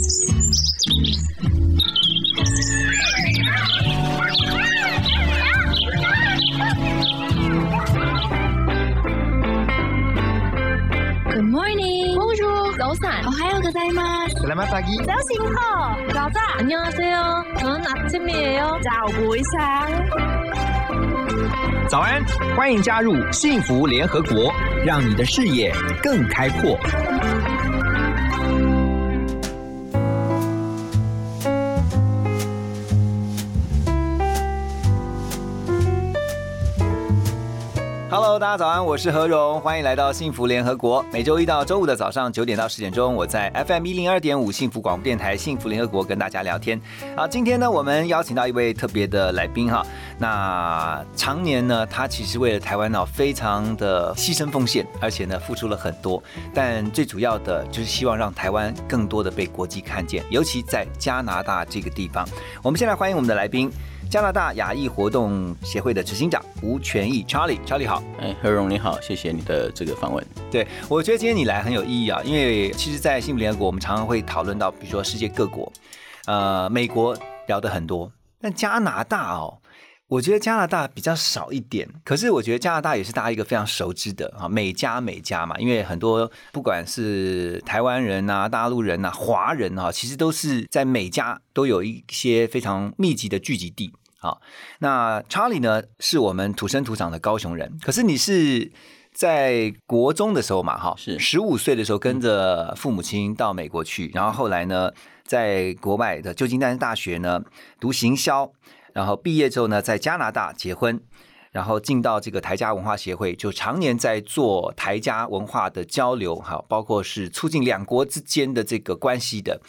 Good morning. Bonjour.早安. 오하요 고자이마스. Selamat pagi. 자신호. 가자. 안녕하세요. 전 아침이에요. 早不一下。早安，欢迎加入幸福联合国，让你的视野更开阔。 Hello，大家早安，我是何荣，欢迎来到幸福联合国。每周一到周五的早上九点到十点钟，我在 FM 一零二点五幸福广播电台幸福联合国跟大家聊天。好，今天呢，我们邀请到一位特别的来宾哈。那常年呢，他其实为了台湾呢，非常的牺牲奉献，而且呢，付出了很多。但最主要的就是希望让台湾更多的被国际看见，尤其在加拿大这个地方。我们先来欢迎我们的来宾。加拿大亚裔活动协会的执行长吴全义 Charlie，Charlie 好。哎，何荣你好，谢谢你的这个访问。对，我觉得今天你来很有意义啊，因为其实，在幸福联合国，我们常常会讨论到，比如说世界各国，呃，美国聊的很多，但加拿大哦，我觉得加拿大比较少一点。可是我觉得加拿大也是大家一个非常熟知的啊，美加美加嘛，因为很多不管是台湾人啊、大陆人啊、华人啊，其实都是在美加都有一些非常密集的聚集地。好，那 Charlie 呢，是我们土生土长的高雄人，可是你是在国中的时候嘛，哈，是十五岁的时候跟着父母亲到美国去，然后后来呢，在国外的旧金山大学呢读行销，然后毕业之后呢，在加拿大结婚。然后进到这个台家文化协会，就常年在做台家文化的交流，哈，包括是促进两国之间的这个关系的。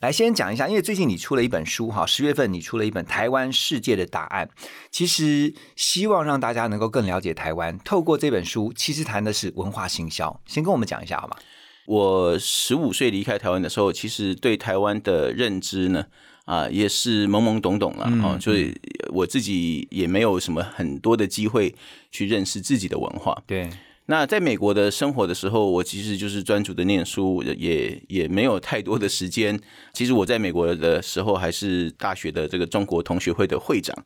来，先讲一下，因为最近你出了一本书，哈，十月份你出了一本《台湾世界的答案》，其实希望让大家能够更了解台湾。透过这本书，其实谈的是文化行销。先跟我们讲一下好吗？我十五岁离开台湾的时候，其实对台湾的认知呢，啊，也是懵懵懂懂了哦，所以我自己也没有什么很多的机会去认识自己的文化。对，那在美国的生活的时候，我其实就是专注的念书，也也没有太多的时间。其实我在美国的时候，还是大学的这个中国同学会的会长，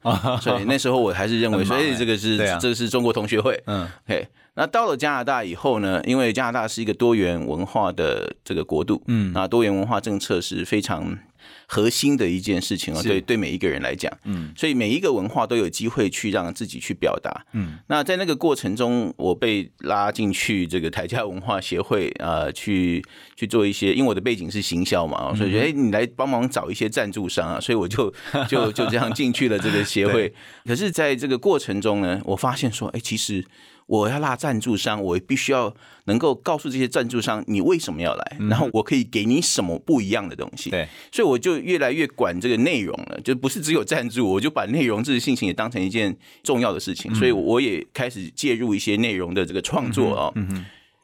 所以那时候我还是认为说，哎，这个是这个是中国同学会。嗯，OK。那到了加拿大以后呢？因为加拿大是一个多元文化的这个国度，嗯，那多元文化政策是非常核心的一件事情啊，对对每一个人来讲，嗯，所以每一个文化都有机会去让自己去表达，嗯，那在那个过程中，我被拉进去这个台家文化协会啊，去去做一些，因为我的背景是行销嘛，所以觉得哎，你来帮忙找一些赞助商啊，所以我就就就这样进去了这个协会。可是，在这个过程中呢，我发现说，哎，其实。我要拉赞助商，我必须要能够告诉这些赞助商你为什么要来，然后我可以给你什么不一样的东西。对，所以我就越来越管这个内容了，就不是只有赞助，我就把内容这些事情也当成一件重要的事情，所以我也开始介入一些内容的这个创作啊。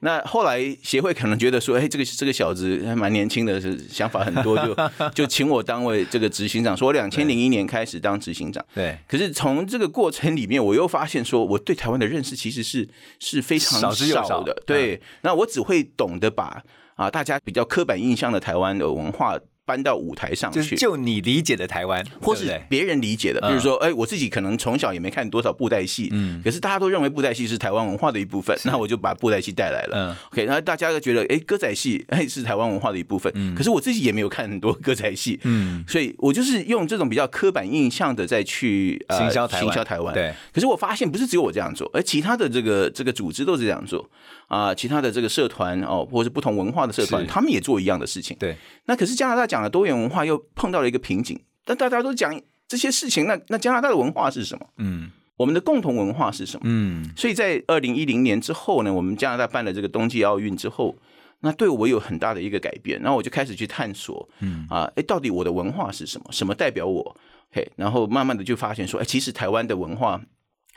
那后来协会可能觉得说，哎，这个这个小子还蛮年轻的，是想法很多，就 就请我当为这个执行长。说我两千零一年开始当执行长，对。可是从这个过程里面，我又发现说，我对台湾的认识其实是是非常少的。对，那我只会懂得把啊大家比较刻板印象的台湾的文化。搬到舞台上去，就你理解的台湾，或是别人理解的，比如说，哎，我自己可能从小也没看多少布袋戏，嗯，可是大家都认为布袋戏是台湾文化的一部分，那我就把布袋戏带来了，嗯，OK，然后大家都觉得，哎，歌仔戏哎是台湾文化的一部分，嗯，可是我自己也没有看很多歌仔戏，嗯，所以我就是用这种比较刻板印象的再去行销台行销台湾，对，可是我发现不是只有我这样做，而其他的这个这个组织都是这样做。啊，其他的这个社团哦，或者是不同文化的社团，他们也做一样的事情。对，那可是加拿大讲的多元文化又碰到了一个瓶颈。但大家都讲这些事情，那那加拿大的文化是什么？嗯，我们的共同文化是什么？嗯，所以在二零一零年之后呢，我们加拿大办了这个冬季奥运之后，那对我有很大的一个改变。然后我就开始去探索，嗯啊，哎，到底我的文化是什么？什么代表我？嘿，然后慢慢的就发现说，哎，其实台湾的文化。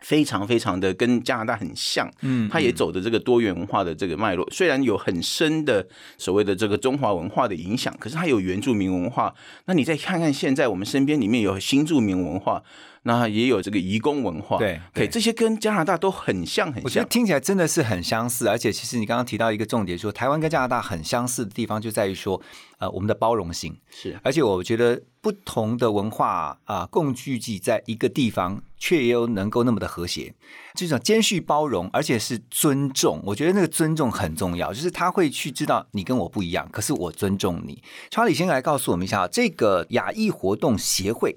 非常非常的跟加拿大很像，嗯，它也走的这个多元文化的这个脉络，虽然有很深的所谓的这个中华文化的影响，可是它有原住民文化。那你再看看现在我们身边里面有新住民文化，那也有这个移工文化，对这些跟加拿大都很像很像。我觉得听起来真的是很相似，而且其实你刚刚提到一个重点，说台湾跟加拿大很相似的地方就在于说，呃，我们的包容性，是而且我觉得不同的文化啊、共聚集在一个地方，却又能够那么的和谐，这种兼蓄包容，而且是尊重。我觉得那个尊重很重要，就是他会去知道你跟我不一样，可是我尊重你。查理先来告诉我们一下，这个亚裔活动协会，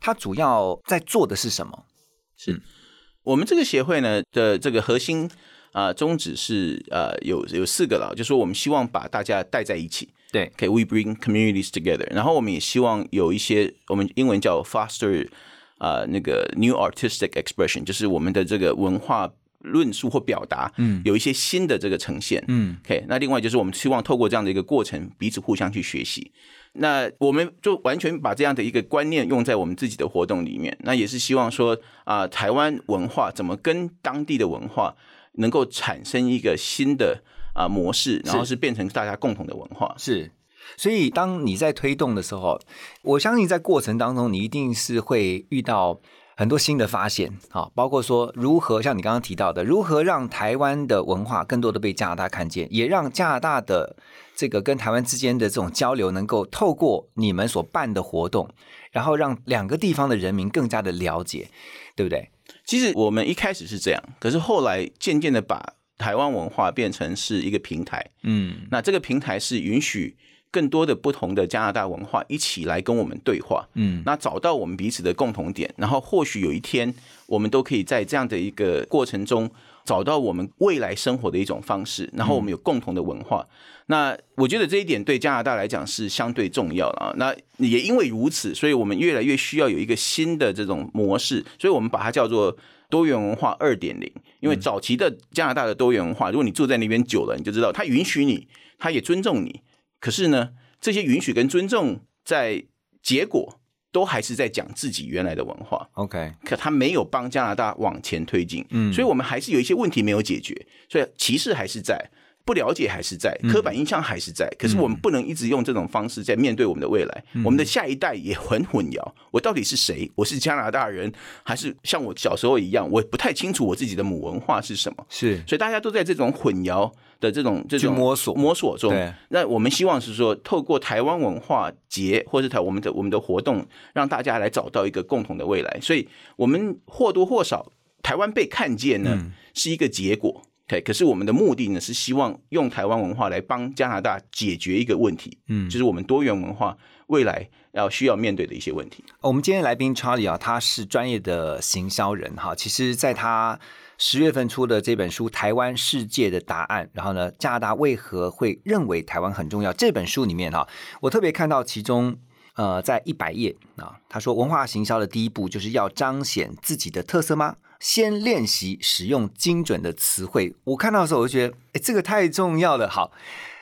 它主要在做的是什么？是我们这个协会呢的这个核心啊、宗旨是呃有有四个了，就说我们希望把大家带在一起。对，OK，we、bring communities together。然后我们也希望有一些我们英文叫 foster 啊、那个 new artistic expression，就是我们的这个文化论述或表达，嗯，有一些新的这个呈现，嗯，OK。那另外就是我们希望透过这样的一个过程，彼此互相去学习。那我们就完全把这样的一个观念用在我们自己的活动里面，那也是希望说啊、台湾文化怎么跟当地的文化能够产生一个新的啊、模式，然后是变成大家共同的文化。是。所以，当你在推动的时候，我相信在过程当中，你一定是会遇到很多新的发现啊，包括说如何像你刚刚提到的，如何让台湾的文化更多的被加拿大看见，也让加拿大的这个跟台湾之间的这种交流，能够透过你们所办的活动，然后让两个地方的人民更加的了解，对不对？其实我们一开始是这样，可是后来渐渐的把台湾文化变成是一个平台。嗯，那这个平台是允许更多的不同的加拿大文化一起来跟我们对话。嗯，那找到我们彼此的共同点，然后或许有一天我们都可以在这样的一个过程中找到我们未来生活的一种方式，然后我们有共同的文化。那我觉得这一点对加拿大来讲是相对重要了啊。那也因为如此，所以我们越来越需要有一个新的这种模式，所以我们把它叫做多元文化二点零。因为早期的加拿大的多元文化，如果你住在那边久了，你就知道它允许你，它也尊重你。可是呢，这些允许跟尊重在结果都还是在讲自己原来的文化。OK，可他没有帮加拿大往前推进，嗯所以我们还是有一些问题没有解决，所以歧视还是在，不了解还是在，刻板印象还是在。可是我们不能一直用这种方式在面对我们的未来，我们的下一代也很混淆。我到底是谁？我是加拿大人，还是像我小时候一样，我不太清楚我自己的母文化是什么？是所以大家都在这种混淆的这种这种摸索摸索中。那我们希望是说，透过台湾文化节或是台我们的我们的活动，让大家来找到一个共同的未来。所以，我们或多或少台湾被看见呢，嗯是一个结果。对，可是我们的目的呢，是希望用台湾文化来帮加拿大解决一个问题，嗯就是我们多元文化未来要需要面对的一些问题。我们今天来宾 Charlie 啊，他是专业的行销人哈。其实，在他十月份出的这本书《台湾世界的答案》，然后呢，加拿大为何会认为台湾很重要？这本书里面哈，我特别看到其中呃，在一百页啊，他说文化行销的第一步就是要彰显自己的特色吗？先练习使用精准的词汇。我看到的时候，我就觉得，哎，这个太重要了。好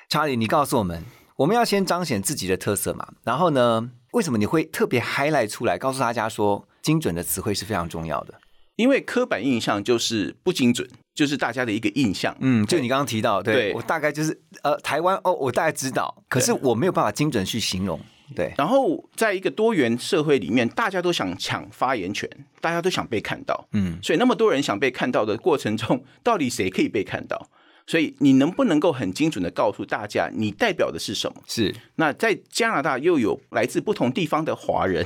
查理你告诉我们，我们要先彰显自己的特色嘛。然后呢，为什么你会特别 highlight 出来，告诉大家说，精准的词汇是非常重要的？因为刻板印象就是不精准，就是大家的一个印象。嗯，就你刚刚提到，对对我大概就是呃，台湾哦，我大概知道，可是我没有办法精准去形容。对，然后在一个多元社会里面，大家都想抢发言权，大家都想被看到，嗯，所以那么多人想被看到的过程中，到底谁可以被看到？所以你能不能够很精准的告诉大家，你代表的是什么？是那在加拿大又有来自不同地方的华人，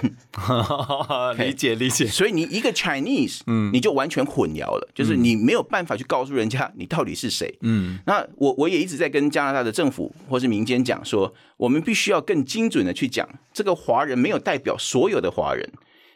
理解理解。所以你一个 Chinese，嗯，你就完全混淆了，就是你没有办法去告诉人家你到底是谁。嗯，那我我也一直在跟加拿大的政府或是民间讲说，我们必须要更精准的去讲，这个华人没有代表所有的华人。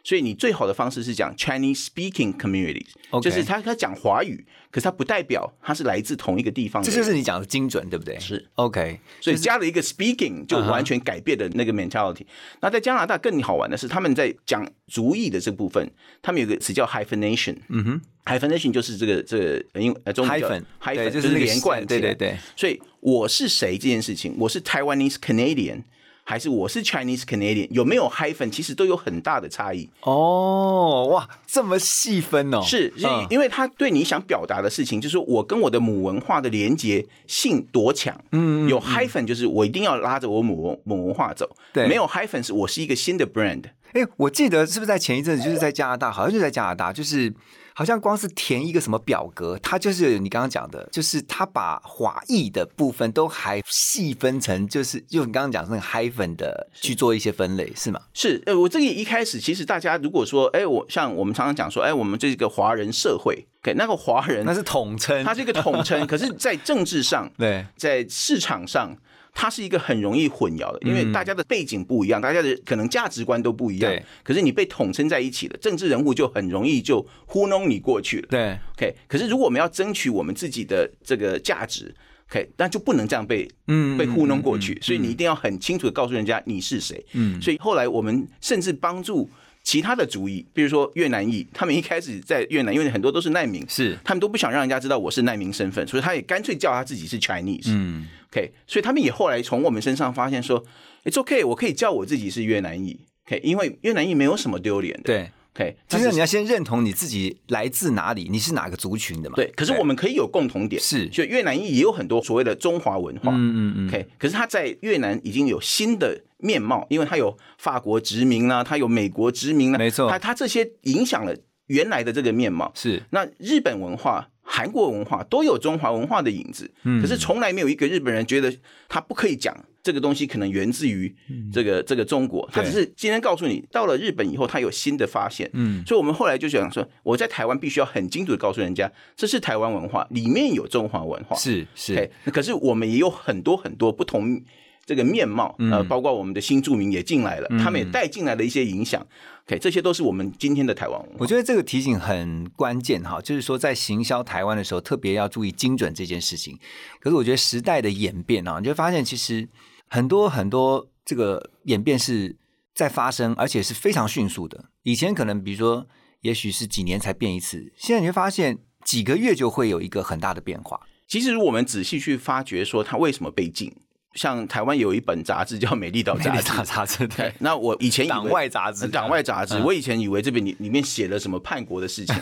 所以你最好的方式是讲 Chinese speaking communities，、就是他他讲华语，可是他不代表他是来自同一个地方的。这就是你讲的精准，对不对？是 OK，所以加了一个 speaking，就完全改变了那个 mentality。那在加拿大更好玩的是，他们在讲族裔的这部分，他们有个词叫 hyphenation。嗯哼，hyphenation 就是这个这个因呃中文叫对，就是连贯。对对对，所以我是谁这件事情，我是 Taiwanese Canadian，还是我是 Chinese Canadian，有没有 hyphen，其实都有很大的差异。哦，哇，这么细分哦，是，是嗯因为他对你想表达的事情，就是我跟我的母文化的连接性多强。嗯有 hyphen 就是我一定要拉着我母文母文化走，对没有 hyphen 是我是一个新的 brand。哎，我记得是不是在前一阵子，就是在加拿大，好像就在加拿大，就是好像光是填一个什么表格，它就是你刚刚讲的，就是它把华裔的部分都还细分成，就是就你刚刚讲的那个 hyphen 的去做一些分类，是吗？是，呃，我这个一开始其实大家如果说，哎，我像我们常常讲说，哎，我们这个华人社会，给那个华人那，是统称，它是一个统称，可是，在政治上，对在市场上，它是一个很容易混淆的，因为大家的背景不一样，大家的可能价值观都不一样对。可是你被统称在一起了，政治人物就很容易就糊弄你过去了。对，OK，可是如果我们要争取我们自己的这个价值，OK，那就不能这样被嗯被糊弄过去，所以你一定要很清楚的告诉人家你是谁。嗯所以后来我们甚至帮助其他的族裔，比如说越南裔，他们一开始在越南，因为很多都是难民，是，他们都不想让人家知道我是难民身份，所以他也干脆叫他自己是 Chinese。嗯 OK，所以他们也后来从我们身上发现说，It's OK，我可以叫我自己是越南裔。OK，因为越南裔没有什么丢脸的。对。OK，就但是你要先认同你自己来自哪里，你是哪个族群的嘛？对，可是我们可以有共同点，是所以越南裔也有很多所谓的中华文化。嗯嗯嗯 OK，可是他在越南已经有新的面貌，因为他有法国殖民啦、他有美国殖民啦，没错他他这些影响了原来的这个面貌。是那日本文化、韩国文化都有中华文化的影子，嗯可是从来没有一个日本人觉得他不可以讲这个东西，可能源自于这个、这个中国。他只是今天告诉你，到了日本以后，他有新的发现。嗯所以我们后来就想说，我在台湾必须要很清楚的告诉人家，这是台湾文化，里面有中华文化。是是可是我们也有很多很多不同这个面貌，呃，包括我们的新住民也进来了，他们也带进来了一些影响。OK，这些都是我们今天的台湾文化。我觉得这个提醒很关键哈，就是说在行销台湾的时候，特别要注意精准这件事情。可是我觉得时代的演变啊，你就会发现其实很多很多这个演变是在发生，而且是非常迅速的。以前可能比如说，也许是几年才变一次，现在你会发现几个月就会有一个很大的变化。其实，如果我们仔细去发掘，说它为什么被禁，像台湾有一本杂志叫《美丽岛》杂志，杂杂志对，那我以前以为党外杂志。呃党外杂志，嗯。我以前以为这边里里面写了什么叛国的事情，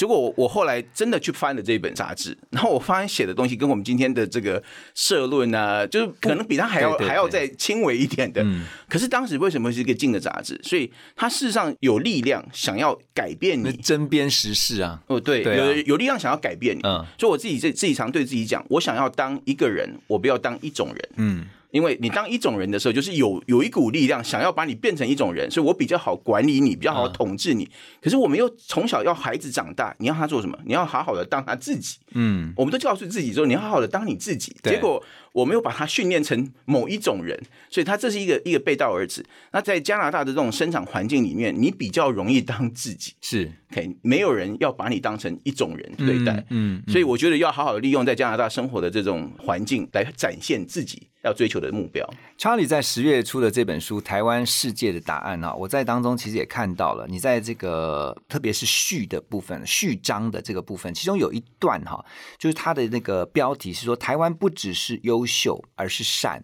结果我我后来真的去翻了这本杂志，然后我发现写的东西跟我们今天的这个社论啊，就是可能比他还要还要再轻微一点的。嗯可是当时为什么是一个禁的杂志？所以它事实上有力量想要改变那你。针砭时事啊，哦，对，对啊有有力量想要改变你，嗯所以我自己自自己常对自己讲，我想要当一个人，我不要当一种人。嗯，因为你当一种人的时候，就是有有一股力量想要把你变成一种人，所以我比较好管理你，比较好嗯统治你。可是我们又从小要孩子长大，你要他做什么？你要好好的当他自己。嗯，我们都告诉自己说，你要好好的当你自己。结果我没有把他训练成某一种人，所以他这是一个一个背道而驰。那在加拿大的这种生长环境里面，你比较容易当自己。是 OK，没有人要把你当成一种人对待。嗯，嗯所以我觉得要好好的利用在加拿大生活的这种环境，来展现自己要追求的目标。查理在十月初的这本书《台湾世界的答案》啊，我在当中其实也看到了，你在这个特别是序的部分、序章的这个部分，其中有一段哈，就是它的那个标题是说台湾不只是优优秀，而是善。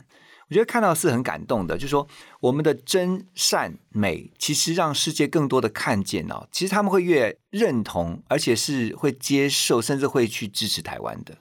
我觉得看到是很感动的，就是说我们的真善美，其实让世界更多的看见哦，其实他们会越认同，而且是会接受，甚至会去支持台湾的。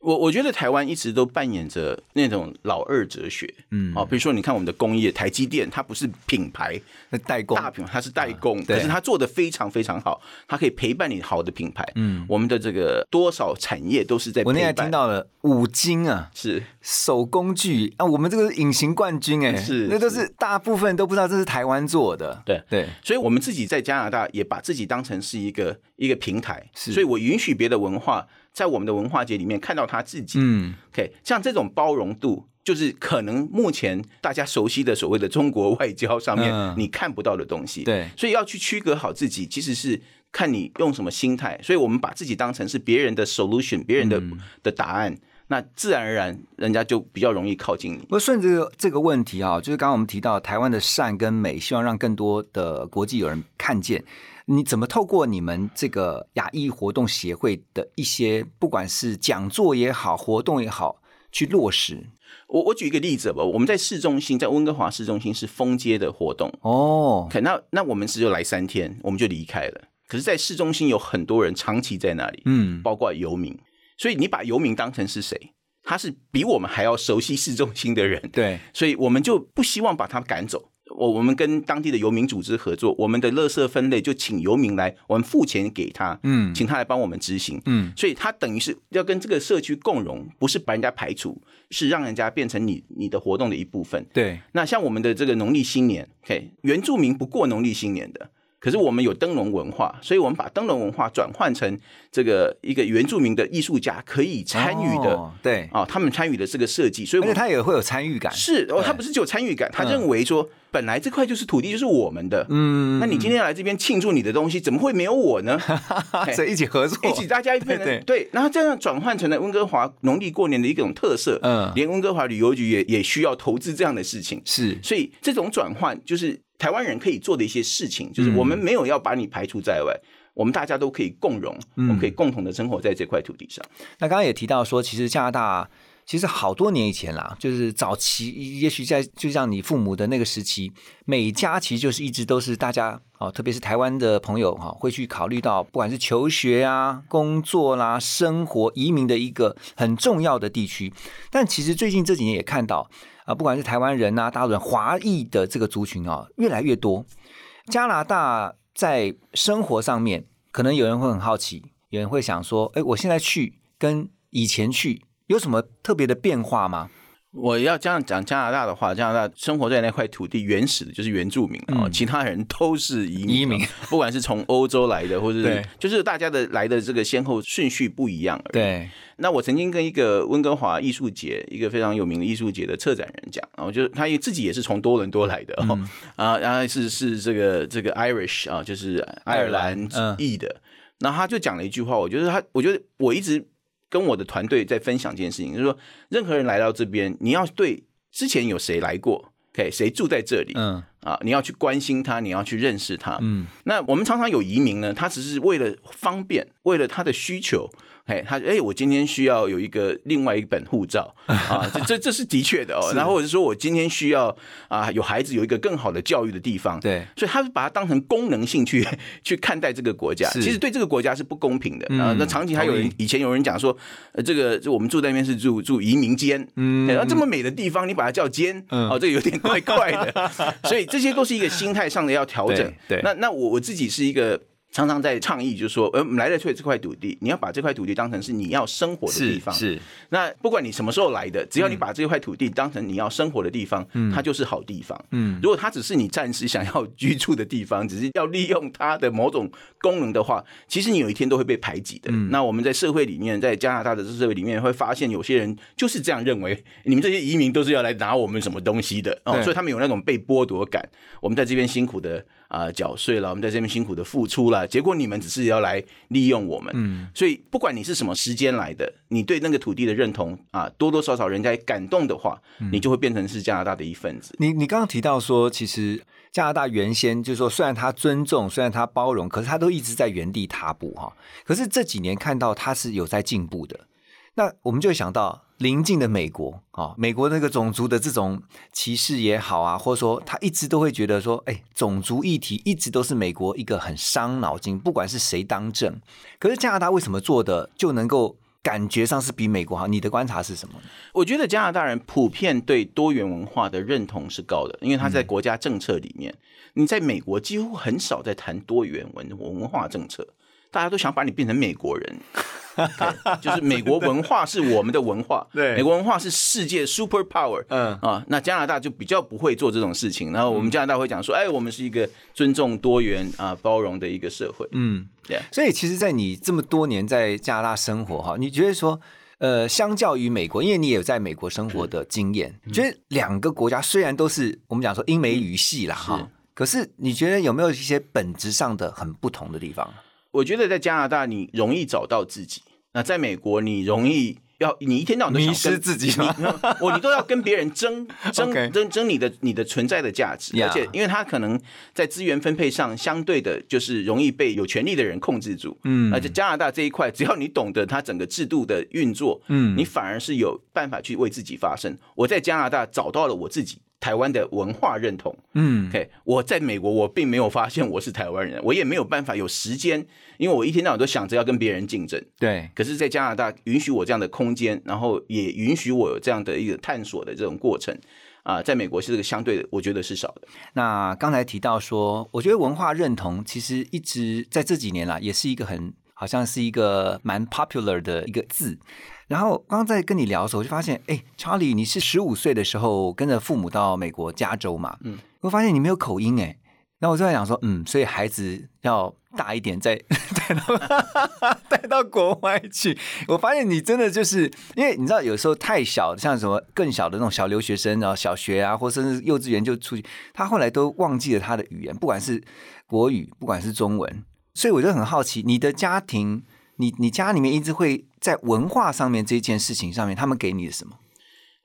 我我觉得台湾一直都扮演着那种老二哲学，嗯哦，比如说你看我们的工业，台积电它不是品牌那代工大品牌，它是代工，对可是它做的非常非常好，它可以陪伴你好的品牌。嗯我们的这个多少产业都是在我那天听到了五金啊，是手工具啊，我们这个隐形冠军哎、是那都是大部分都不知道这是台湾做的。对对，所以我们自己在加拿大也把自己当成是一个一个平台，是所以我允许别的文化在我们的文化节里面看到他自己。嗯，OK，像这种包容度，就是可能目前大家熟悉的所谓的中国外交上面嗯你看不到的东西。对所以要去区隔好自己，其实是看你用什么心态。所以我们把自己当成是别人的 solution，别人的、嗯的答案，那自然而然人家就比较容易靠近你。不过顺着这个这个问题啊，就是刚刚我们提到台湾的善跟美，希望让更多的国际友人看见。你怎么透过你们这个亚裔活动协会的一些，不管是讲座也好，活动也好，去落实？我我举一个例子吧，我们在市中心，在温哥华市中心是封街的活动。哦，可那那我们只有来三天，我们就离开了。可是，在市中心有很多人长期在那里，嗯，包括游民。所以你把游民当成是谁？他是比我们还要熟悉市中心的人，对，所以我们就不希望把他赶走。我我们跟当地的游民组织合作，我们的垃圾分类就请游民来，我们付钱给他，嗯请他来帮我们执行，嗯，所以他等于是要跟这个社区共荣，不是把人家排除，是让人家变成你你的活动的一部分。对，那像我们的这个农历新年，OK，原住民不过农历新年的，可是我们有灯笼文化，所以我们把灯笼文化转换成这个一个原住民的艺术家可以参与的哦对，啊、他们参与的这个设计，所以他也会有参与感，是哦，他不是只有参与感，他嗯。认为说本来这块就是土地就是我们的，嗯那你今天要来这边庆祝你的东西，怎么会没有我呢？嘿。所以一起合作，一起大家一变成 对。对，然后这样转换成了温哥华农历过年的一种特色，嗯。连温哥华旅游局也也需要投资这样的事情，是。所以这种转换就是台湾人可以做的一些事情，嗯就是我们没有要把你排除在外，我们大家都可以共荣，嗯我们可以共同的生活在这块土地上。那刚刚也提到说，其实加拿大其实好多年以前啦，就是早期，也许在就像你父母的那个时期，美加其实就是一直都是大家哦，特别是台湾的朋友哈、会去考虑到不管是求学啊、工作啦、生活、移民的一个很重要的地区。但其实最近这几年也看到啊、不管是台湾人啊、大陆人、华裔的这个族群啊，越来越多。加拿大在生活上面，可能有人会很好奇，有人会想说：“哎，我现在去跟以前去有什么特别的变化吗我要这样讲加拿大的话，加拿大生活在那块土地原始的就是原住民啊，嗯。其他人都是移民哦，移民。不管是从欧洲来的，或者就是大家的来的这个先后顺序不一样而已。？”对，那我曾经跟一个温哥华艺术节，一个非常有名的艺术节的策展人讲，然后就是他自己也是从多伦多来的啊，然后是是这个这个 Irish 啊，就是爱尔兰嗯。裔的，然后他就讲了一句话，我觉得他，我觉得我一直跟我的团队在分享这件事情，就是说，任何人来到这边，你要对之前有谁来过，OK，谁住在这里，嗯啊，你要去关心他，你要去认识他。嗯，那我们常常有移民呢，他只是为了方便，为了他的需求，哎，他哎，我今天需要有一个另外一本护照啊，这这这是的确的哦。然后或者说我今天需要啊，有孩子有一个更好的教育的地方，对，所以他是把它当成功能性去去看待这个国家，其实对这个国家是不公平的。嗯啊，那长期还有人以前有人讲说，呃，这个就我们住在那边是住住移民间，嗯然后这么美的地方，你把它叫间，嗯哦，这个有点怪怪的。所以这些都是一个心态上的要调整对。对那那我我自己是一个。常常在倡议，就是说，呃，我们来了这这块土地，你要把这块土地当成是你要生活的地方。是是，那不管你什么时候来的，只要你把这块土地当成你要生活的地方，它就是好地方。嗯如果它只是你暂时想要居住的地方，只是要利用它的某种功能的话，其实你有一天都会被排挤的。嗯那我们在社会里面，在加拿大的社会里面，会发现有些人就是这样认为，你们这些移民都是要来拿我们什么东西的哦，所以他们有那种被剥夺感。我们在这边辛苦的啊、缴税了，我们在这边辛苦的付出了，结果你们只是要来利用我们。嗯所以不管你是什么时间来的，你对那个土地的认同啊，多多少少人家感动的话，嗯你就会变成是加拿大的一份子。你你刚刚提到说，其实加拿大原先就是说，虽然他尊重，虽然他包容，可是他都一直在原地踏步哈。可是这几年看到他是有在进步的，那我们就会想到邻近的美国啊，美国那个种族的这种歧视也好啊，或者说他一直都会觉得说，哎，种族议题一直都是美国一个很伤脑筋，不管是谁当政。可是加拿大为什么做的就能够感觉上是比美国好？你的观察是什么呢？我觉得加拿大人普遍对多元文化的认同是高的，因为他在国家政策里面，你在美国几乎很少在谈多元文文化政策，大家都想把你变成美国人。对就是美国文化是我们的文化，对美国文化是世界 super power，嗯啊，那加拿大就比较不会做这种事情。然后我们加拿大会讲说，哎，我们是一个尊重多元啊、包容的一个社会。嗯。对，所以其实，在你这么多年在加拿大生活哈，你觉得说，呃，相较于美国，因为你也有在美国生活的经验，嗯觉得两个国家虽然都是我们讲说英美语系啦哈，可是你觉得有没有一些本质上的很不同的地方？我觉得在加拿大你容易找到自己，那在美国你容易要你一天到晚都迷失自己我你都要跟别人争争争争你的你的存在的价值。Yeah 而且因为他可能在资源分配上相对的，就是容易被有权力的人控制住。嗯。而且加拿大这一块，只要你懂得它整个制度的运作，嗯。你反而是有办法去为自己发声。我在加拿大找到了我自己台湾的文化认同。嗯 OK，我在美国，我并没有发现我是台湾人，我也没有办法有时间，因为我一天到晚都想着要跟别人竞争。对，可是，在加拿大允许我这样的空间，然后也允许我有这样的一个探索的这种过程啊、在美国是这个相对的，我觉得是少的。那刚才提到说，我觉得文化认同其实一直在这几年啦，也是一个很好像是一个蛮 popular 的一个字。然后刚刚在跟你聊的时候，我就发现，哎，Charlie，你是十五岁的时候跟着父母到美国加州嘛？嗯，我发现你没有口音哎。然后我就在想说，嗯，所以孩子要大一点再 带到带到国外去。我发现你真的就是因为你知道，有时候太小，像什么更小的那种小留学生，然后小学啊，或甚至幼稚园就出去，他后来都忘记了他的语言，不管是国语，不管是中文。所以我就很好奇，你的家庭，你你家里面一直会在文化上面这件事情上面，他们给你的什么？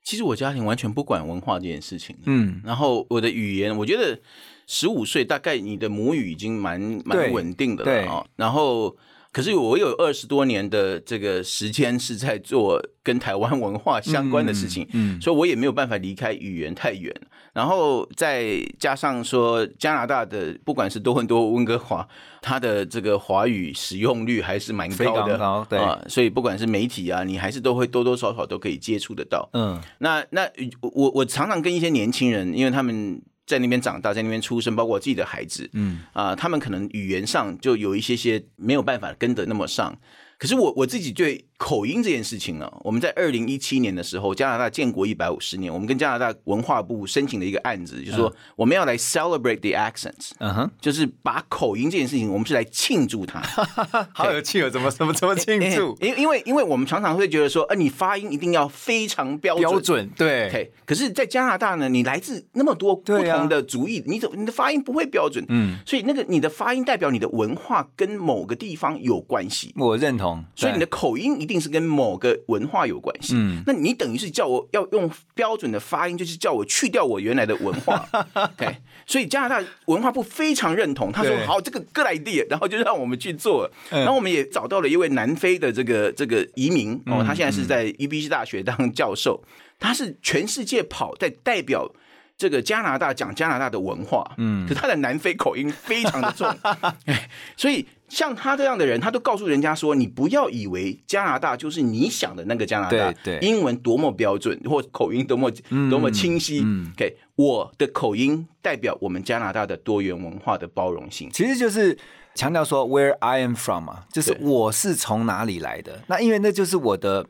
其实我家庭完全不管文化这件事情，嗯，然后我的语言，我觉得十五岁大概你的母语已经蛮蛮稳定的了啊、然后，可是我有二十多年的这个时间是在做跟台湾文化相关的事情，嗯所以我也没有办法离开语言太远。然后再加上说，加拿大的不管是多伦多、温哥华，它的这个华语使用率还是蛮高的高对啊，所以不管是媒体啊，你还是都会多多少少都可以接触得到。嗯那那我我常常跟一些年轻人，因为他们在那边长大，在那边出生，包括我自己的孩子，嗯啊、他们可能语言上就有一些些没有办法跟得那么上。可是我我自己对口音这件事情呢，我们在二零一七年的时候，加拿大建国一百五十年，我们跟加拿大文化部申请了一个案子，就是说我们要来 celebrate the accents，嗯哼，就是把口音这件事情，我们是来庆祝它。好有趣哦，怎么怎么怎么 庆祝？因因为因为我们常常会觉得说，呃，你发音一定要非常标准。标准对 OK，可是，在加拿大呢，你来自那么多不同的族裔，你怎么你的发音不会标准？嗯，所以那个你的发音代表你的文化跟某个地方有关系，我认同。所以你的口音一定是跟某个文化有关系。嗯。那你等于是叫我要用标准的发音，就是叫我去掉我原来的文化。OK，所以加拿大文化部非常认同，他说好，这个 good idea，然后就让我们去做。然后我们也找到了一位南非的这个这个移民哦，嗯他现在是在 UBC 大学当教授，他是全世界跑在代表。这个加拿大讲加拿大的文化，嗯，可他的南非口音非常的重，哎 所以像他这样的人，他都告诉人家说，你不要以为加拿大就是你想的那个加拿大，对对英文多么标准，或口音多么多么清晰。嗯 OK，我的口音代表我们加拿大的多元文化的包容性。其实就是强调说 where I am from 嘛，就是我是从哪里来的。那因为那就是我的，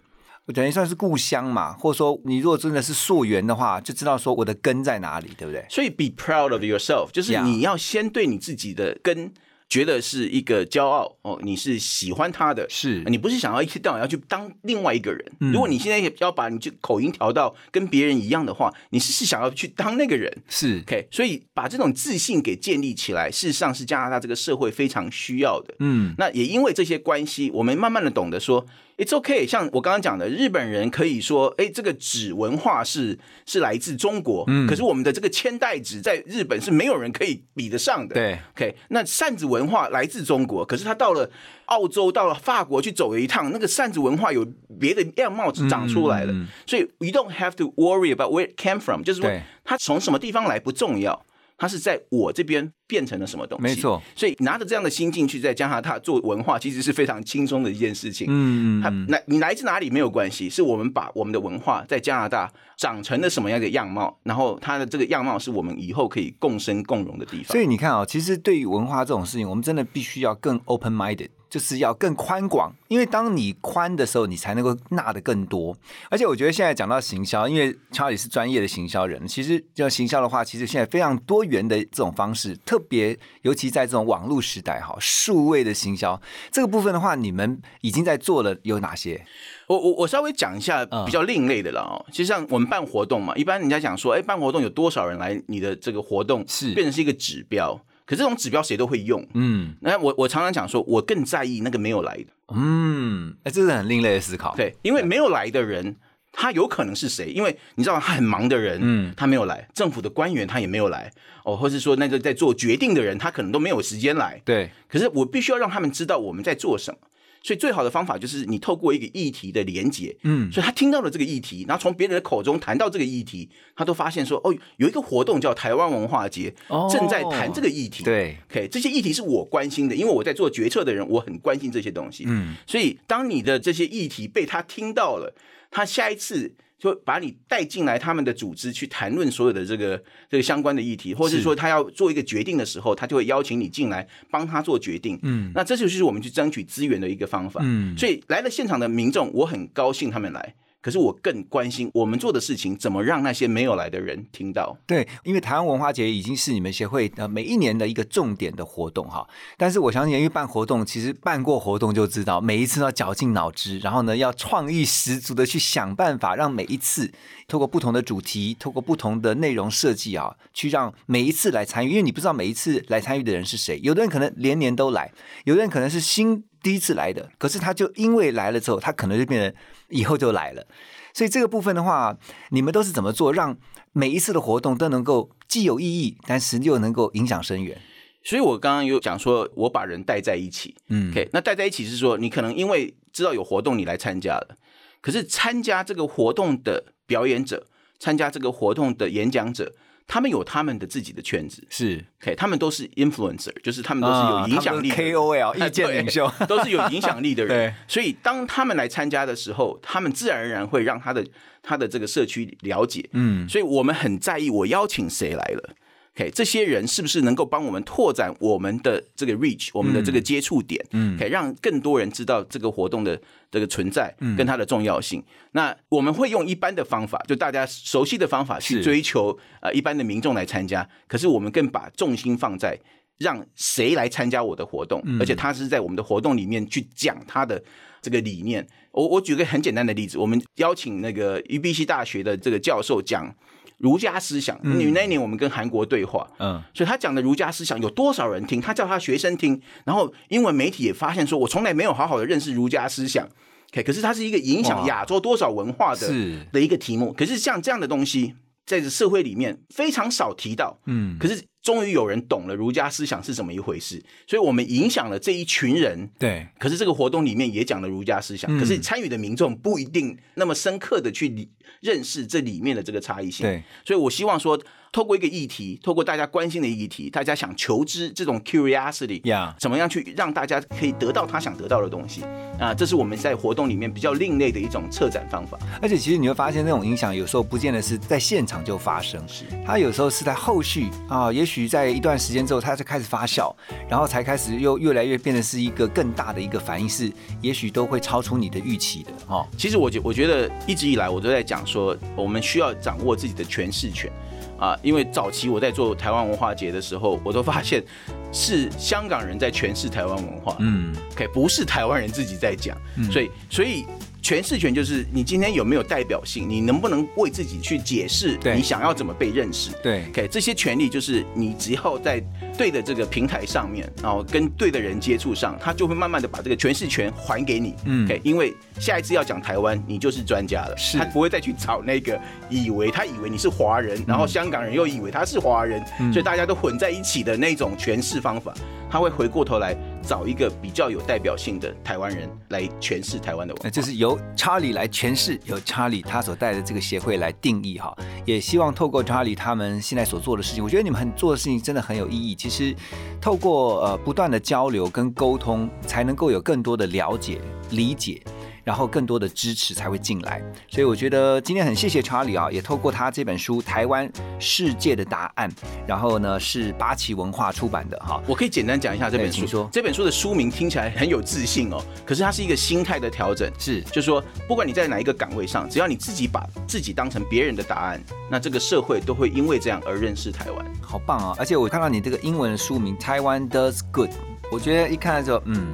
我等于算是故乡嘛，或者说你如果真的是溯源的话，就知道说我的根在哪里，对不对？所以 be proud of yourself，就是你要先对你自己的根觉得是一个骄傲哦，你是喜欢他的，是你不是想要一天到晚要去当另外一个人。嗯如果你现在要把你这口音调到跟别人一样的话，你是是想要去当那个人。是 OK，所以把这种自信给建立起来，事实上是加拿大这个社会非常需要的。嗯，那也因为这些关系，我们慢慢的懂得说，It's okay。像我刚刚讲的，日本人可以说，哎，这个纸文化是是来自中国，嗯可是我们的这个千代纸在日本是没有人可以比得上的。对，OK，那扇子文化来自中国，可是他到了澳洲、到了法国去走了一趟，那个扇子文化有别的样貌长出来了。嗯嗯嗯所以 you don't have to worry about where it came from，就是说对它从什么地方来不重要。它是在我这边变成了什么东西？没错，所以拿着这样的心境去在加拿大做文化，其实是非常轻松的一件事情。嗯它来你来自哪里没有关系，是我们把我们的文化在加拿大长成了什么样的样貌，然后它的这个样貌是我们以后可以共生共荣的地方。所以你看啊、其实对于文化这种事情，我们真的必须要更 open minded，就是要更宽广。因为当你宽的时候，你才能够纳的更多。而且我觉得现在讲到行销，因为查理是专业的行销人，其实要行销的话，其实现在非常多元的这种方式，特别尤其在这种网络时代哈，数位的行销这个部分的话，你们已经在做了有哪些？我我我稍微讲一下比较另类的了哦。其实像我们办活动嘛，一般人家讲说，哎，办活动有多少人来，你的这个活动是变成是一个指标。可这种指标谁都会用。嗯那我我常常讲说，我更在意那个没有来的，嗯，哎，这是很另类的思考。对，因为没有来的人，他有可能是谁？因为你知道他很忙的人，嗯他没有来，政府的官员他也没有来，哦，或是说那个在做决定的人，他可能都没有时间来。对，可是我必须要让他们知道我们在做什么。所以最好的方法就是你透过一个议题的连接，嗯所以他听到了这个议题，然后从别人的口中谈到这个议题，他都发现说，哦，有一个活动叫台湾文化节，哦正在谈这个议题。对，OK，这些议题是我关心的，因为我在做决策的人，我很关心这些东西。嗯所以当你的这些议题被他听到了，他下一次就把你带进来他们的组织去谈论所有的这个这个相关的议题，或是说他要做一个决定的时候，他就会邀请你进来帮他做决定。嗯那这就是我们去争取资源的一个方法。嗯所以来了现场的民众，我很高兴他们来。可是我更关心我们做的事情怎么让那些没有来的人听到。对，因为台湾文化节已经是你们协会呃每一年的一个重点的活动哈。但是我相信，因为办活动，其实办过活动就知道，每一次要绞尽脑汁，然后呢要创意十足的去想办法，让每一次透过不同的主题，透过不同的内容设计啊，去让每一次来参与，因为你不知道每一次来参与的人是谁，有的人可能连年都来，有的人可能是新第一次来的，可是他就因为来了之后，他可能就变成以后就来了。所以这个部分的话，你们都是怎么做，让每一次的活动都能够既有意义，但是又能够影响深远？所以我刚刚有讲说，我把人带在一起。嗯 OK，那带在一起是说，你可能因为知道有活动，你来参加了，可是参加这个活动的表演者，参加这个活动的演讲者，他们有他们的自己的圈子。是 OK，他们都是 influencer，就是他们都是有影响力的、KOL 哎意见领袖，都是有影响力的人。对，所以当他们来参加的时候，他们自然而然会让他的他的这个社区了解。嗯所以我们很在意我邀请谁来了。OK，这些人是不是能够帮我们拓展我们的这个 reach，我们的这个接触点？嗯可以让更多人知道这个活动的这个存在跟它的重要性。那我们会用一般的方法，就大家熟悉的方法去追求呃一般的民众来参加。可是我们更把重心放在让谁来参加我的活动，而且他是在我们的活动里面去讲他的这个理念。我我举个很简单的例子，我们邀请那个 UBC 大学的这个教授讲儒家思想，因为那一年我们跟韩国对话，嗯所以他讲的儒家思想有多少人听？他叫他学生听，然后英文媒体也发现说，我从来没有好好的认识儒家思想。OK，可是它是一个影响亚洲多少文化的是的一个题目。可是像这样的东西，在这社会里面非常少提到。嗯，可是终于有人懂了儒家思想是怎么一回事，所以我们影响了这一群人。对，可是这个活动里面也讲了儒家思想，嗯可是参与的民众不一定那么深刻的去理认识这里面的这个差异性。对，所以我希望说，透过一个议题，透过大家关心的议题，大家想求知这种 curiosity，呀怎么样去让大家可以得到他想得到的东西啊？这是我们在活动里面比较另类的一种策展方法。而且其实你会发现，那种影响有时候不见得是在现场就发生，是它有时候是在后续啊，也许在一段时间之后，它就开始发酵，然后才开始又越来越变得是一个更大的一个反应，是也许都会超出你的预期的哦。其实我觉我觉得一直以来我都在讲说，我们需要掌握自己的诠释权啊，因为早期我在做台湾文化节的时候，我都发现是香港人在诠释台湾文化，嗯，OK，不是台湾人自己在讲，所以所以诠释权就是你今天有没有代表性，你能不能为自己去解释对。你想要怎么被认识。对，OK，这些权利就是你只要在对的这个平台上面，然后跟对的人接触上，他就会慢慢的把这个诠释权还给你。嗯。OK，因为下一次要讲台湾，你就是专家了，是。他不会再去找那个以为他以为你是华人，然后香港人又以为他是华人，嗯。所以大家都混在一起的那种诠释方法，他会回过头来找一个比较有代表性的台湾人来诠释台湾的文化。那就是由查理来诠释，由查理他所带的这个协会来定义哈。也希望透过查理他们现在所做的事情，我觉得你们很做的事情真的很有意义。其实透过呃不断的交流跟沟通，才能够有更多的了解、理解。然后更多的支持才会进来，所以我觉得今天很谢谢查理啊，也透过他这本书《台湾世界的答案》，然后呢是八旗文化出版的哈，我可以简单讲一下这本书。说这本书的书名听起来很有自信哦，可是它是一个心态的调整。是就是说，不管你在哪一个岗位上，只要你自己把自己当成别人的答案，那这个社会都会因为这样而认识台湾。好棒啊！而且我看到你这个英文的书名《台湾 Does Good》，我觉得一看到就嗯，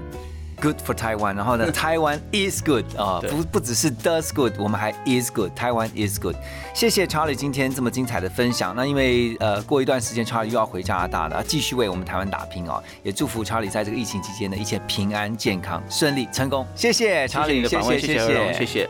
good for Taiwan，然后呢，Taiwan is good 啊，对不不只是 does good，我们还 is good，Taiwan is good。谢谢 Charlie 今天这么精彩的分享。那因为呃过一段时间 Charlie 又要回加拿大了，继续为我们台湾打拼哦。也祝福 Charlie 在这个疫情期间呢一切平安、健康、顺利、成功。谢谢谢谢 Charlie，你的访问，谢谢谢何荣，谢谢。